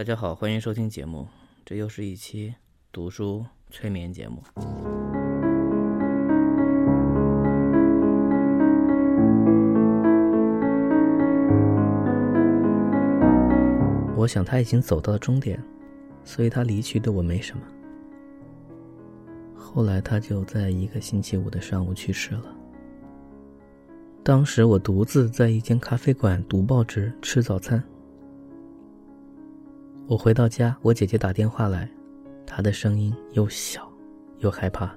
大家好，欢迎收听节目，这又是一期读书催眠节目。我想他已经走到了终点，所以他离去对我没什么。后来他就在一个星期五的上午去世了。当时我独自在一间咖啡馆读报纸、吃早餐。我回到家，我姐姐打电话来，她的声音又小又害怕。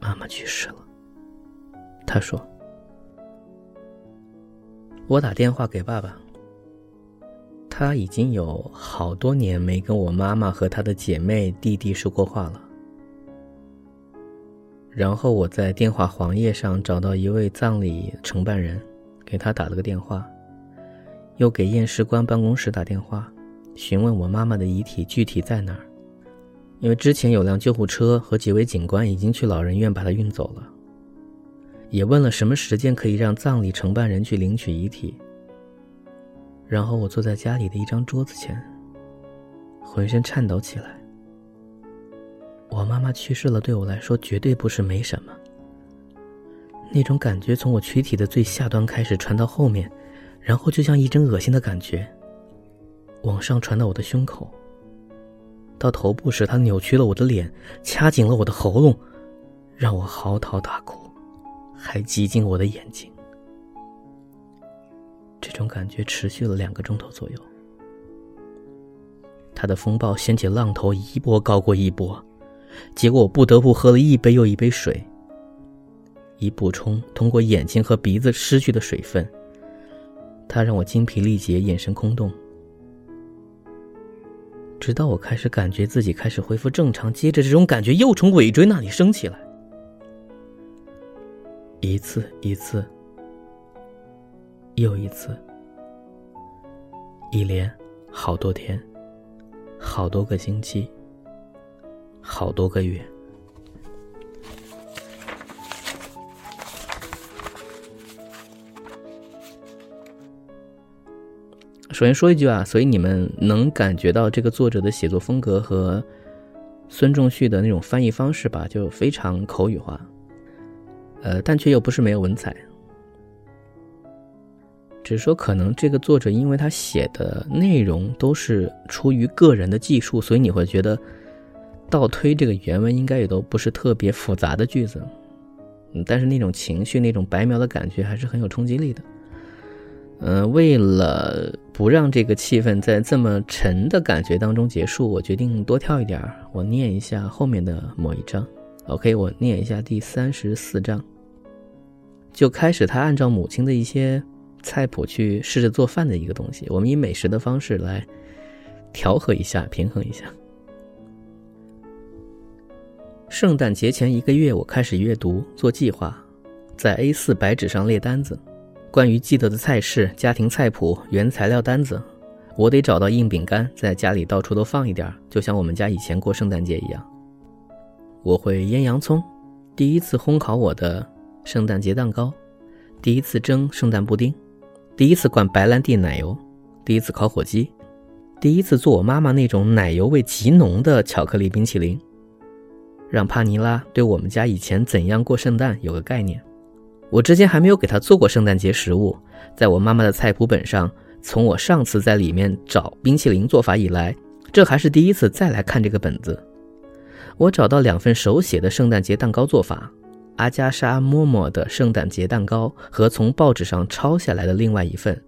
妈妈去世了，她说。我打电话给爸爸。他已经有好多年没跟我妈妈和他的姐妹弟弟说过话了。然后我在电话黄页上找到一位葬礼承办人，给他打了个电话，又给验尸官办公室打电话，询问我妈妈的遗体具体在哪儿。因为之前有辆救护车和几位警官已经去老人院把她运走了。也问了什么时间可以让葬礼承办人去领取遗体。然后我坐在家里的一张桌子前，浑身颤抖起来。我妈妈去世了，对我来说绝对不是没什么。那种感觉从我躯体的最下端开始传到后面，然后就像一阵恶心的感觉，往上传到我的胸口。到头部时，它扭曲了我的脸，掐紧了我的喉咙，让我嚎啕大哭，还挤进我的眼睛。这种感觉持续了两个钟头左右。他的风暴掀起浪头，一波高过一波，结果我不得不喝了一杯又一杯水，以补充通过眼睛和鼻子失去的水分。他让我精疲力竭，眼神空洞，直到我开始感觉自己开始恢复正常，接着这种感觉又从尾椎那里升起来，一次一次。又一次，一连好多天，好多个星期，好多个月。首先说一句啊，所以你们能感觉到这个作者的写作风格和孙仲旭的那种翻译方式吧，就非常口语化，呃，但却又不是没有文采。只是说，可能这个作者因为他写的内容都是出于个人的技术，所以你会觉得倒推这个原文应该也都不是特别复杂的句子，嗯，但是那种情绪、那种白描的感觉还是很有冲击力的。嗯，为了不让这个气氛在这么沉的感觉当中结束，我决定多跳一点，我念一下后面的某一章。OK，我念一下第三十四章，就开始他按照母亲的一些。菜谱去试着做饭的一个东西，我们以美食的方式来调和一下、平衡一下。圣诞节前一个月，我开始阅读、做计划，在 A4 白纸上列单子，关于记得的菜式、家庭菜谱、原材料单子。我得找到硬饼干，在家里到处都放一点，就像我们家以前过圣诞节一样。我会腌洋葱，第一次烘烤我的圣诞节蛋糕，第一次蒸圣诞布丁。第一次灌白兰地奶油，第一次烤火鸡，第一次做我妈妈那种奶油味极浓的巧克力冰淇淋，让帕尼拉对我们家以前怎样过圣诞有个概念。我之前还没有给她做过圣诞节食物，在我妈妈的菜谱本上，从我上次在里面找冰淇淋做法以来，这还是第一次再来看这个本子。我找到两份手写的圣诞节蛋糕做法。阿加莎·默默的圣诞节蛋糕和从报纸上抄下来的另外一份，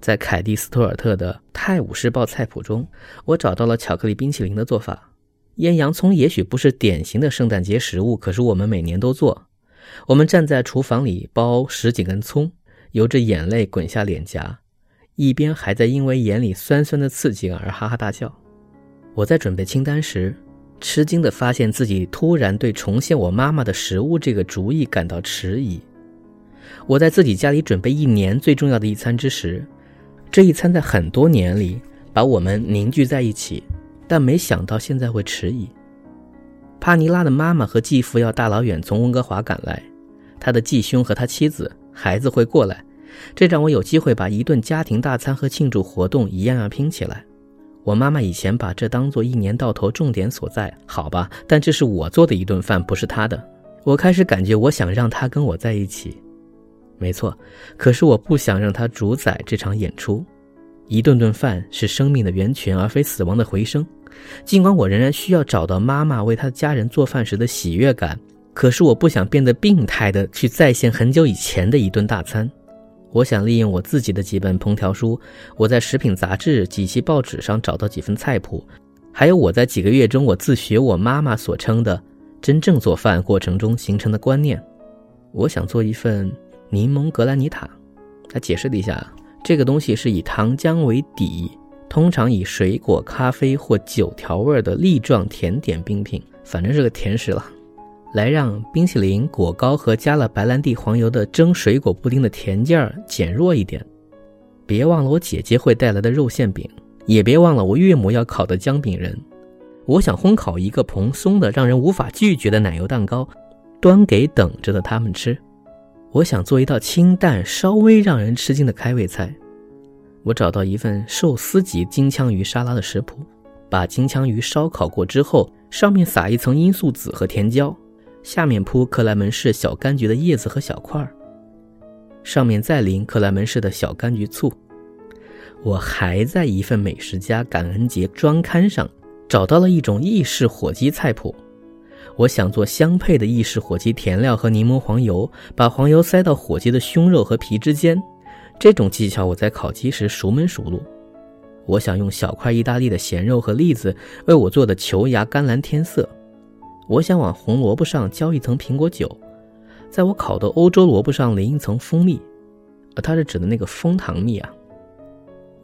在凯蒂·斯图尔特的《泰晤士报》菜谱中，我找到了巧克力冰淇淋的做法。腌洋葱也许不是典型的圣诞节食物，可是我们每年都做。我们站在厨房里剥十几根葱，由着眼泪滚下脸颊，一边还在因为眼里酸酸的刺激而哈哈大笑。我在准备清单时。吃惊地发现自己突然对重现我妈妈的食物这个主意感到迟疑。我在自己家里准备一年最重要的一餐之时，这一餐在很多年里把我们凝聚在一起，但没想到现在会迟疑。帕尼拉的妈妈和继父要大老远从温哥华赶来，他的继兄和他妻子、孩子会过来，这让我有机会把一顿家庭大餐和庆祝活动一样样拼起来。我妈妈以前把这当做一年到头重点所在，好吧，但这是我做的一顿饭，不是她的。我开始感觉，我想让她跟我在一起，没错，可是我不想让她主宰这场演出。一顿顿饭是生命的源泉，而非死亡的回声。尽管我仍然需要找到妈妈为她的家人做饭时的喜悦感。可是我不想变得病态的去再现很久以前的一顿大餐，我想利用我自己的几本烹调书，我在食品杂志、几期报纸上找到几份菜谱，还有我在几个月中我自学我妈妈所称的真正做饭过程中形成的观念。我想做一份柠檬格兰尼塔。他解释了一下，这个东西是以糖浆为底，通常以水果、咖啡或酒调味的粒状甜点冰品，反正是个甜食了。来让冰淇淋、果糕和加了白兰地黄油的蒸水果布丁的甜劲儿减弱一点。别忘了我姐姐会带来的肉馅饼，也别忘了我岳母要烤的姜饼人。我想烘烤一个蓬松的、让人无法拒绝的奶油蛋糕，端给等着的他们吃。我想做一道清淡、稍微让人吃惊的开胃菜。我找到一份寿司级金枪鱼沙拉的食谱，把金枪鱼烧烤过之后，上面撒一层罂粟籽和甜椒。下面铺克莱门氏小柑橘的叶子和小块儿，上面再淋克莱门氏的小柑橘醋。我还在一份美食家感恩节专刊上找到了一种意式火鸡菜谱。我想做相配的意式火鸡填料和柠檬黄油，把黄油塞到火鸡的胸肉和皮之间。这种技巧我在烤鸡时熟门熟路。我想用小块意大利的咸肉和栗子为我做的球芽甘蓝添色。我想往红萝卜上浇一层苹果酒，在我烤的欧洲萝卜上淋一层蜂蜜，呃，它是指的那个蜂糖蜜啊。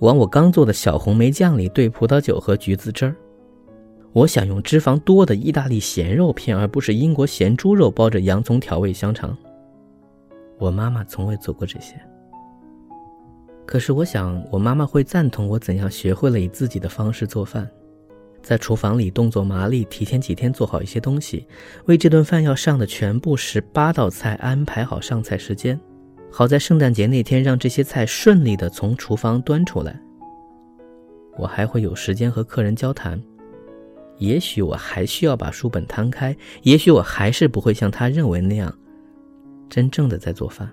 往我刚做的小红莓酱里兑葡萄酒和橘子汁儿。我想用脂肪多的意大利咸肉片，而不是英国咸猪肉包着洋葱调味香肠。我妈妈从未做过这些，可是我想我妈妈会赞同我怎样学会了以自己的方式做饭。在厨房里动作麻利，提前几天做好一些东西，为这顿饭要上的全部十八道菜安排好上菜时间，好在圣诞节那天让这些菜顺利的从厨房端出来。我还会有时间和客人交谈，也许我还需要把书本摊开，也许我还是不会像他认为那样，真正的在做饭，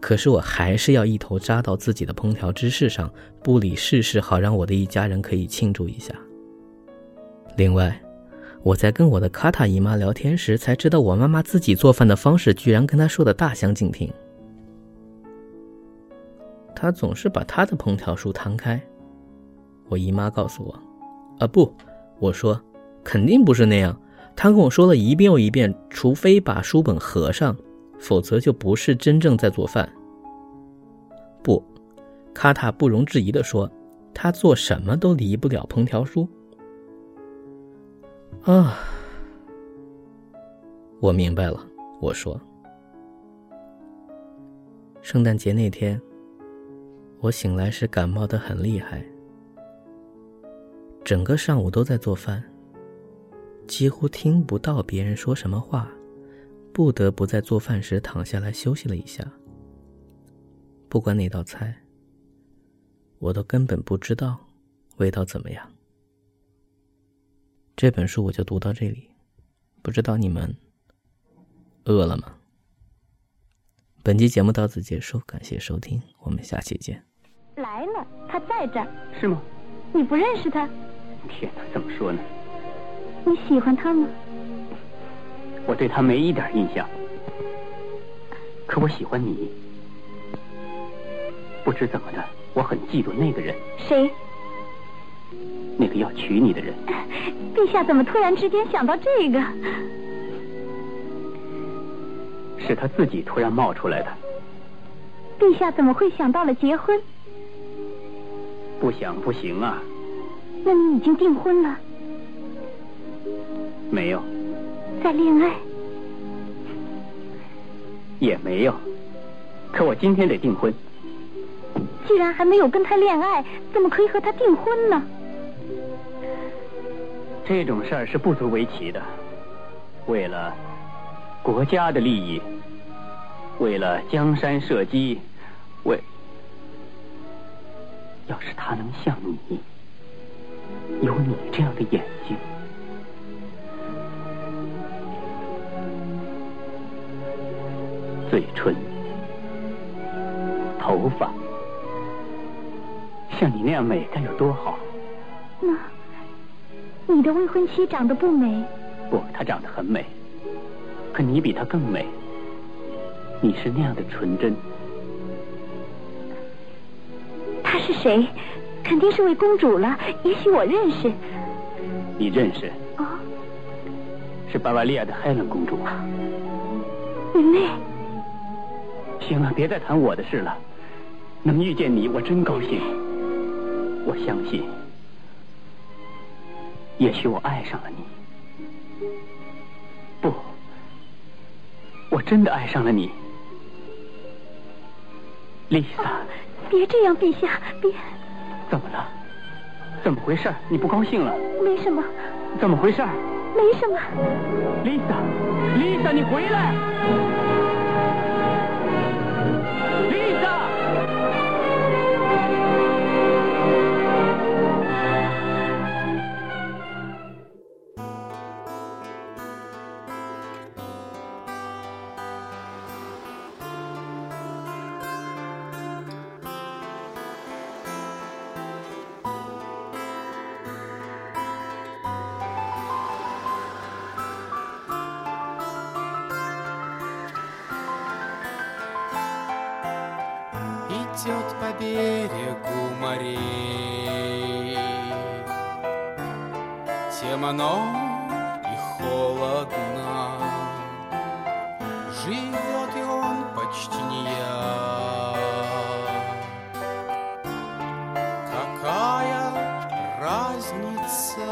可是我还是要一头扎到自己的烹调知识上，不理世事，好让我的一家人可以庆祝一下。另外，我在跟我的卡塔姨妈聊天时，才知道我妈妈自己做饭的方式居然跟她说的大相径庭。她总是把她的烹调书摊开。我姨妈告诉我：“啊，不，我说肯定不是那样。”他跟我说了一遍又一遍，除非把书本合上，否则就不是真正在做饭。不，卡塔不容置疑地说：“他做什么都离不了烹调书。”啊，我明白了。我说，圣诞节那天，我醒来时感冒的很厉害，整个上午都在做饭，几乎听不到别人说什么话，不得不在做饭时躺下来休息了一下。不管哪道菜，我都根本不知道味道怎么样。这本书我就读到这里，不知道你们饿了吗？本期节目到此结束，感谢收听，我们下期见。来了，他在这儿。是吗？你不认识他？天哪，怎么说呢？你喜欢他吗？我对他没一点印象，可我喜欢你。不知怎么的，我很嫉妒那个人。谁？那个要娶你的人。陛下怎么突然之间想到这个？是他自己突然冒出来的。陛下怎么会想到了结婚？不想不行啊。那你已经订婚了？没有。在恋爱？也没有。可我今天得订婚。既然还没有跟他恋爱，怎么可以和他订婚呢？这种事儿是不足为奇的。为了国家的利益，为了江山社稷，为，要是他能像你，有你这样的眼睛，嘴唇、头发，像你那样美，该有多好！那，你的未婚妻长得不美？不，她长得很美，可你比她更美。你是那样的纯真。她是谁？肯定是位公主了。也许我认识。你认识？哦，是巴瓦利亚的海伦公主。云妹，行了，别再谈我的事了。能遇见你，我真高兴。我相信，也许我爱上了你。不，我真的爱上了你，丽莎。别这样，陛下，别。怎么了？怎么回事？你不高兴了？没什么，怎么回事？没什么。丽莎，丽莎，你回来！Идет по берегу морей. Темно и холодно. Живет и он почти не я. Какая разница